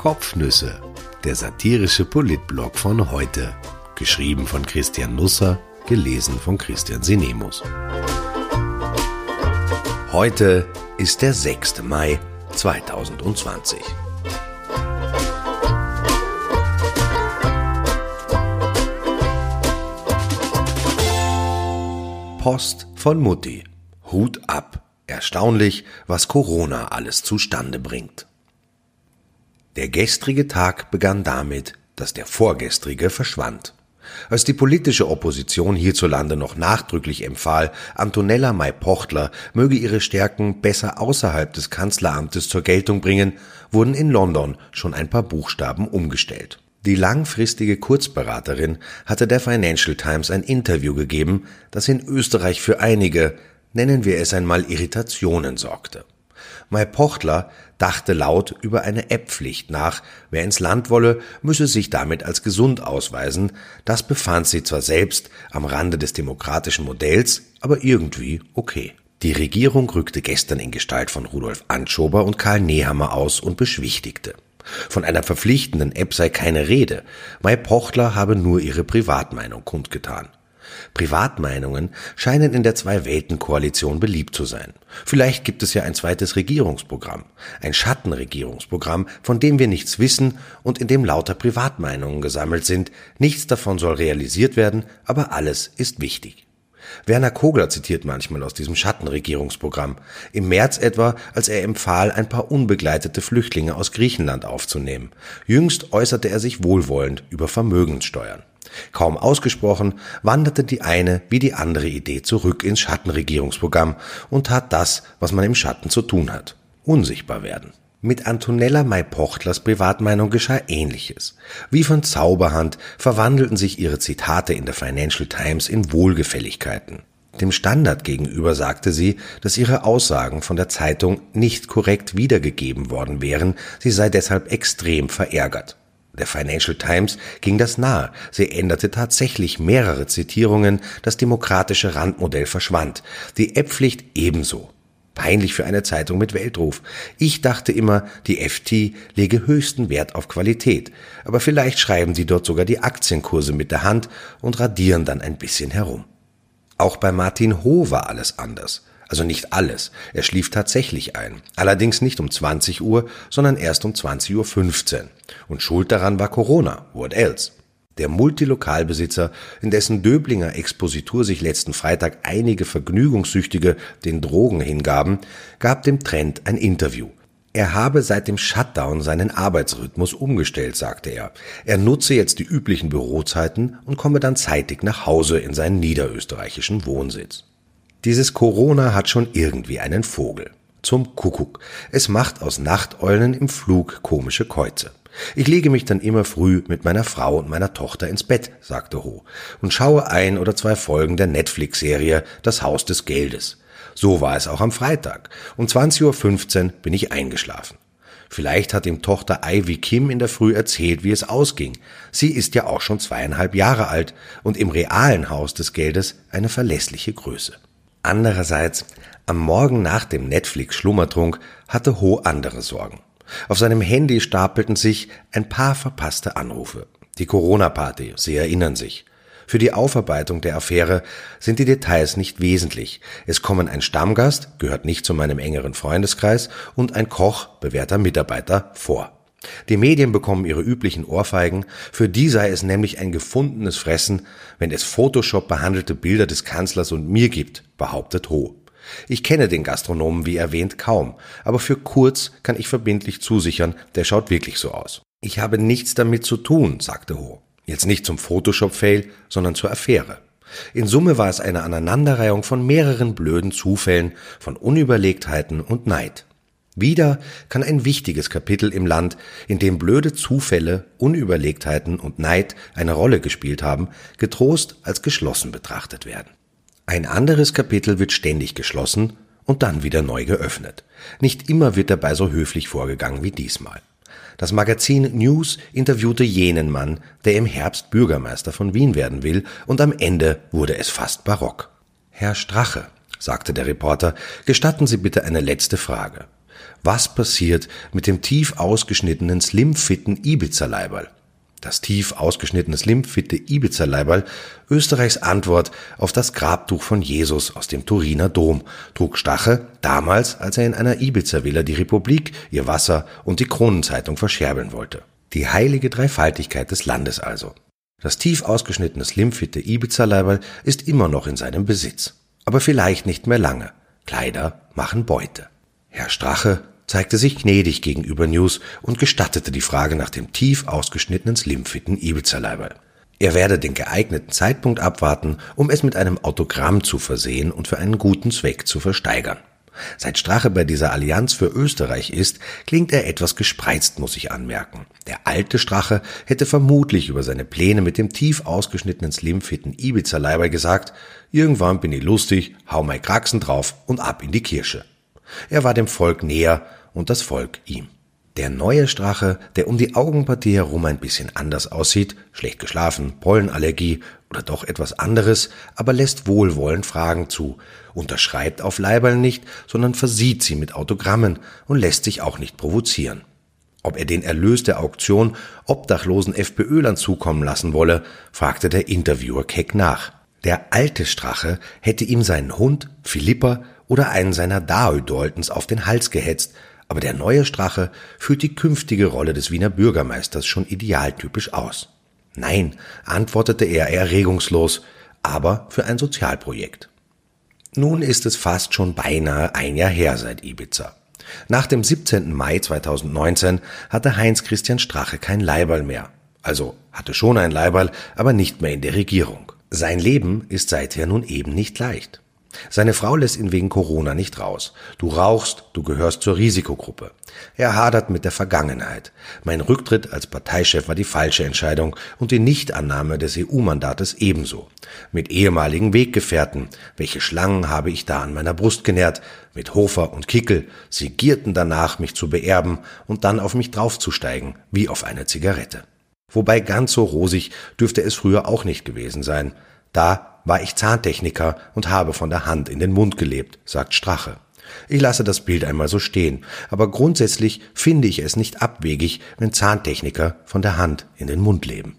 Kopfnüsse, der satirische Politblog von heute. Geschrieben von Christian Nusser, gelesen von Christian Sinemus. Heute ist der 6. Mai 2020. Post von Mutti. Hut ab. Erstaunlich, was Corona alles zustande bringt. Der gestrige Tag begann damit, dass der vorgestrige verschwand. Als die politische Opposition hierzulande noch nachdrücklich empfahl, Antonella May-Pochtler möge ihre Stärken besser außerhalb des Kanzleramtes zur Geltung bringen, wurden in London schon ein paar Buchstaben umgestellt. Die langfristige Kurzberaterin hatte der Financial Times ein Interview gegeben, das in Österreich für einige, nennen wir es einmal Irritationen sorgte. Mai Pochtler dachte laut über eine App-Pflicht nach. Wer ins Land wolle, müsse sich damit als gesund ausweisen. Das befand sie zwar selbst am Rande des demokratischen Modells, aber irgendwie okay. Die Regierung rückte gestern in Gestalt von Rudolf Anschober und Karl Nehammer aus und beschwichtigte. Von einer verpflichtenden App sei keine Rede. Mai Pochtler habe nur ihre Privatmeinung kundgetan. Privatmeinungen scheinen in der Zwei-Welten-Koalition beliebt zu sein. Vielleicht gibt es ja ein zweites Regierungsprogramm, ein Schattenregierungsprogramm, von dem wir nichts wissen und in dem lauter Privatmeinungen gesammelt sind. Nichts davon soll realisiert werden, aber alles ist wichtig. Werner Kogler zitiert manchmal aus diesem Schattenregierungsprogramm. Im März etwa, als er empfahl, ein paar unbegleitete Flüchtlinge aus Griechenland aufzunehmen. Jüngst äußerte er sich wohlwollend über Vermögenssteuern. Kaum ausgesprochen, wanderte die eine wie die andere Idee zurück ins Schattenregierungsprogramm und tat das, was man im Schatten zu tun hat. Unsichtbar werden. Mit Antonella May-Pochtlers Privatmeinung geschah Ähnliches. Wie von Zauberhand verwandelten sich ihre Zitate in der Financial Times in Wohlgefälligkeiten. Dem Standard gegenüber sagte sie, dass ihre Aussagen von der Zeitung nicht korrekt wiedergegeben worden wären, sie sei deshalb extrem verärgert. Der Financial Times ging das nahe. Sie änderte tatsächlich mehrere Zitierungen, das demokratische Randmodell verschwand, die App-Pflicht ebenso. Peinlich für eine Zeitung mit Weltruf. Ich dachte immer, die FT lege höchsten Wert auf Qualität, aber vielleicht schreiben sie dort sogar die Aktienkurse mit der Hand und radieren dann ein bisschen herum. Auch bei Martin Ho war alles anders. Also nicht alles. Er schlief tatsächlich ein. Allerdings nicht um 20 Uhr, sondern erst um 20.15 Uhr. Und schuld daran war Corona. What else? Der Multilokalbesitzer, in dessen Döblinger Expositur sich letzten Freitag einige Vergnügungssüchtige den Drogen hingaben, gab dem Trend ein Interview. Er habe seit dem Shutdown seinen Arbeitsrhythmus umgestellt, sagte er. Er nutze jetzt die üblichen Bürozeiten und komme dann zeitig nach Hause in seinen niederösterreichischen Wohnsitz. Dieses Corona hat schon irgendwie einen Vogel. Zum Kuckuck. Es macht aus Nachteulen im Flug komische Käuze. Ich lege mich dann immer früh mit meiner Frau und meiner Tochter ins Bett, sagte Ho, und schaue ein oder zwei Folgen der Netflix-Serie Das Haus des Geldes. So war es auch am Freitag. Um 20.15 Uhr bin ich eingeschlafen. Vielleicht hat ihm Tochter Ivy Kim in der Früh erzählt, wie es ausging. Sie ist ja auch schon zweieinhalb Jahre alt und im realen Haus des Geldes eine verlässliche Größe. Andererseits, am Morgen nach dem Netflix-Schlummertrunk hatte Ho andere Sorgen. Auf seinem Handy stapelten sich ein paar verpasste Anrufe. Die Corona-Party, Sie erinnern sich. Für die Aufarbeitung der Affäre sind die Details nicht wesentlich. Es kommen ein Stammgast, gehört nicht zu meinem engeren Freundeskreis, und ein Koch, bewährter Mitarbeiter, vor. Die Medien bekommen ihre üblichen Ohrfeigen, für die sei es nämlich ein gefundenes Fressen, wenn es Photoshop behandelte Bilder des Kanzlers und mir gibt, behauptet Ho. Ich kenne den Gastronomen wie erwähnt kaum, aber für Kurz kann ich verbindlich zusichern, der schaut wirklich so aus. Ich habe nichts damit zu tun, sagte Ho. Jetzt nicht zum Photoshop-Fail, sondern zur Affäre. In Summe war es eine Aneinanderreihung von mehreren blöden Zufällen, von Unüberlegtheiten und Neid. Wieder kann ein wichtiges Kapitel im Land, in dem blöde Zufälle, Unüberlegtheiten und Neid eine Rolle gespielt haben, getrost als geschlossen betrachtet werden. Ein anderes Kapitel wird ständig geschlossen und dann wieder neu geöffnet. Nicht immer wird dabei so höflich vorgegangen wie diesmal. Das Magazin News interviewte jenen Mann, der im Herbst Bürgermeister von Wien werden will, und am Ende wurde es fast barock. Herr Strache, sagte der Reporter, gestatten Sie bitte eine letzte Frage. Was passiert mit dem tief ausgeschnittenen, slimfitten Ibiza-Leiberl? Das tief ausgeschnittene, slimfitte Ibiza-Leiberl, Österreichs Antwort auf das Grabtuch von Jesus aus dem Turiner Dom, trug Stache damals, als er in einer Ibiza-Villa die Republik, ihr Wasser und die Kronenzeitung verscherbeln wollte. Die heilige Dreifaltigkeit des Landes also. Das tief ausgeschnittene, slimfitte Ibiza-Leiberl ist immer noch in seinem Besitz. Aber vielleicht nicht mehr lange. Kleider machen Beute. Herr Strache zeigte sich gnädig gegenüber News und gestattete die Frage nach dem tief ausgeschnittenen slimfitten Ibiza-Leiberl. Er werde den geeigneten Zeitpunkt abwarten, um es mit einem Autogramm zu versehen und für einen guten Zweck zu versteigern. Seit Strache bei dieser Allianz für Österreich ist, klingt er etwas gespreizt, muss ich anmerken. Der alte Strache hätte vermutlich über seine Pläne mit dem tief ausgeschnittenen slimfitten Ibiza-Leiber gesagt, irgendwann bin ich lustig, hau mein Kraxen drauf und ab in die Kirsche. Er war dem Volk näher und das Volk ihm. Der neue Strache, der um die Augenpartie herum ein bisschen anders aussieht, schlecht geschlafen, Pollenallergie oder doch etwas anderes, aber lässt wohlwollend Fragen zu, unterschreibt auf Leiberl nicht, sondern versieht sie mit Autogrammen und lässt sich auch nicht provozieren. Ob er den Erlös der Auktion obdachlosen FPÖlern zukommen lassen wolle, fragte der Interviewer keck nach. Der alte Strache hätte ihm seinen Hund, Philippa oder einen seiner Daödoltens auf den Hals gehetzt, aber der neue Strache führt die künftige Rolle des Wiener Bürgermeisters schon idealtypisch aus. Nein, antwortete er erregungslos, aber für ein Sozialprojekt. Nun ist es fast schon beinahe ein Jahr her seit Ibiza. Nach dem 17. Mai 2019 hatte Heinz Christian Strache kein Leiberl mehr. Also hatte schon ein Leiberl, aber nicht mehr in der Regierung. Sein Leben ist seither nun eben nicht leicht. Seine Frau lässt ihn wegen Corona nicht raus. Du rauchst, du gehörst zur Risikogruppe. Er hadert mit der Vergangenheit. Mein Rücktritt als Parteichef war die falsche Entscheidung und die Nichtannahme des EU-Mandates ebenso. Mit ehemaligen Weggefährten, welche Schlangen habe ich da an meiner Brust genährt, mit Hofer und Kickel, sie gierten danach, mich zu beerben und dann auf mich draufzusteigen, wie auf eine Zigarette. Wobei ganz so rosig dürfte es früher auch nicht gewesen sein. Da war ich Zahntechniker und habe von der Hand in den Mund gelebt, sagt Strache. Ich lasse das Bild einmal so stehen, aber grundsätzlich finde ich es nicht abwegig, wenn Zahntechniker von der Hand in den Mund leben.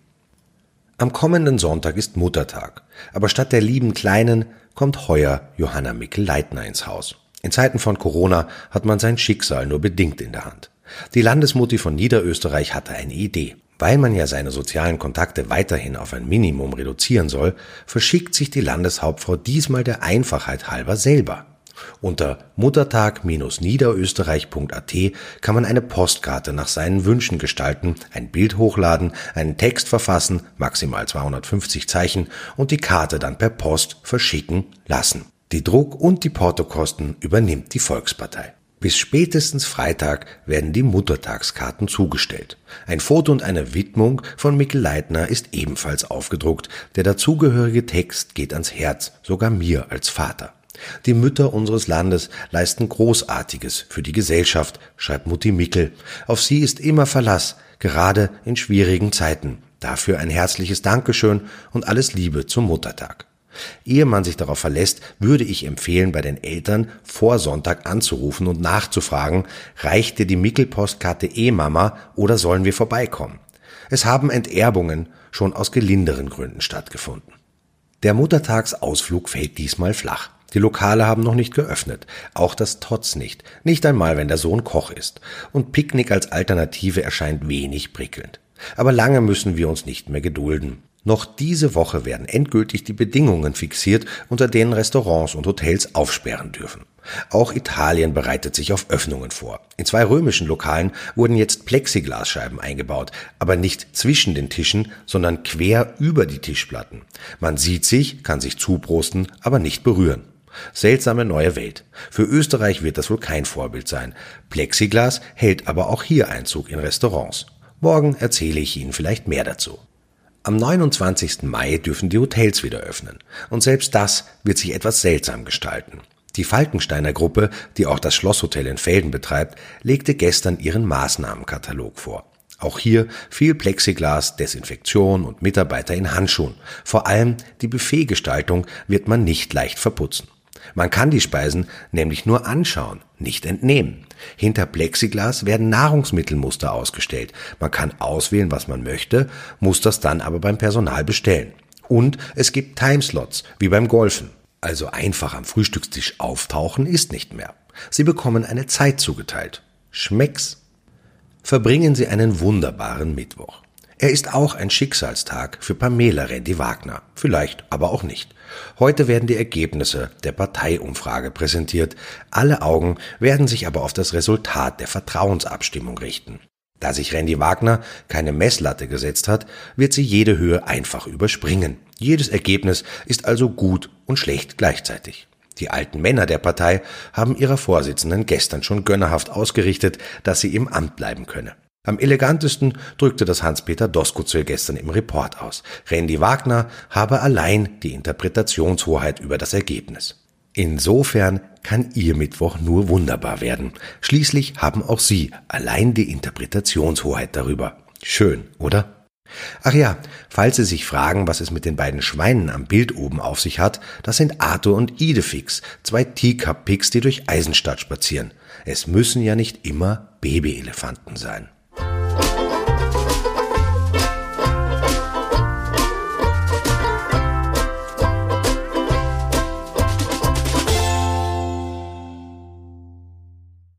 Am kommenden Sonntag ist Muttertag, aber statt der lieben Kleinen kommt heuer Johanna Mickel-Leitner ins Haus. In Zeiten von Corona hat man sein Schicksal nur bedingt in der Hand. Die Landesmutti von Niederösterreich hatte eine Idee. Weil man ja seine sozialen Kontakte weiterhin auf ein Minimum reduzieren soll, verschickt sich die Landeshauptfrau diesmal der Einfachheit halber selber. Unter muttertag-niederösterreich.at kann man eine Postkarte nach seinen Wünschen gestalten, ein Bild hochladen, einen Text verfassen, maximal 250 Zeichen und die Karte dann per Post verschicken lassen. Die Druck- und die Portokosten übernimmt die Volkspartei. Bis spätestens Freitag werden die Muttertagskarten zugestellt. Ein Foto und eine Widmung von Mikkel Leitner ist ebenfalls aufgedruckt. Der dazugehörige Text geht ans Herz, sogar mir als Vater. Die Mütter unseres Landes leisten Großartiges für die Gesellschaft, schreibt Mutti Mickel. Auf sie ist immer Verlass, gerade in schwierigen Zeiten. Dafür ein herzliches Dankeschön und alles Liebe zum Muttertag. Ehe man sich darauf verlässt, würde ich empfehlen, bei den Eltern vor Sonntag anzurufen und nachzufragen, reicht dir die Mickelpostkarte eh Mama oder sollen wir vorbeikommen? Es haben Enterbungen schon aus gelinderen Gründen stattgefunden. Der Muttertagsausflug fällt diesmal flach. Die Lokale haben noch nicht geöffnet, auch das Tots nicht, nicht einmal wenn der Sohn Koch ist, und Picknick als Alternative erscheint wenig prickelnd. Aber lange müssen wir uns nicht mehr gedulden. Noch diese Woche werden endgültig die Bedingungen fixiert, unter denen Restaurants und Hotels aufsperren dürfen. Auch Italien bereitet sich auf Öffnungen vor. In zwei römischen Lokalen wurden jetzt Plexiglasscheiben eingebaut, aber nicht zwischen den Tischen, sondern quer über die Tischplatten. Man sieht sich, kann sich zuprosten, aber nicht berühren. Seltsame neue Welt. Für Österreich wird das wohl kein Vorbild sein. Plexiglas hält aber auch hier Einzug in Restaurants. Morgen erzähle ich Ihnen vielleicht mehr dazu. Am 29. Mai dürfen die Hotels wieder öffnen. Und selbst das wird sich etwas seltsam gestalten. Die Falkensteiner Gruppe, die auch das Schlosshotel in Felden betreibt, legte gestern ihren Maßnahmenkatalog vor. Auch hier viel Plexiglas, Desinfektion und Mitarbeiter in Handschuhen. Vor allem die Buffetgestaltung wird man nicht leicht verputzen. Man kann die Speisen nämlich nur anschauen, nicht entnehmen. Hinter Plexiglas werden Nahrungsmittelmuster ausgestellt. Man kann auswählen, was man möchte, muss das dann aber beim Personal bestellen. Und es gibt Timeslots, wie beim Golfen. Also einfach am Frühstückstisch auftauchen ist nicht mehr. Sie bekommen eine Zeit zugeteilt. Schmecks. Verbringen Sie einen wunderbaren Mittwoch. Er ist auch ein Schicksalstag für Pamela Rendi Wagner. Vielleicht aber auch nicht. Heute werden die Ergebnisse der Parteiumfrage präsentiert. Alle Augen werden sich aber auf das Resultat der Vertrauensabstimmung richten. Da sich Randy Wagner keine Messlatte gesetzt hat, wird sie jede Höhe einfach überspringen. Jedes Ergebnis ist also gut und schlecht gleichzeitig. Die alten Männer der Partei haben ihrer Vorsitzenden gestern schon gönnerhaft ausgerichtet, dass sie im Amt bleiben könne. Am elegantesten drückte das Hans-Peter Doskozil gestern im Report aus. Randy Wagner habe allein die Interpretationshoheit über das Ergebnis. Insofern kann Ihr Mittwoch nur wunderbar werden. Schließlich haben auch Sie allein die Interpretationshoheit darüber. Schön, oder? Ach ja, falls Sie sich fragen, was es mit den beiden Schweinen am Bild oben auf sich hat, das sind Arthur und Idefix, zwei Teacup-Pigs, die durch Eisenstadt spazieren. Es müssen ja nicht immer Babyelefanten sein.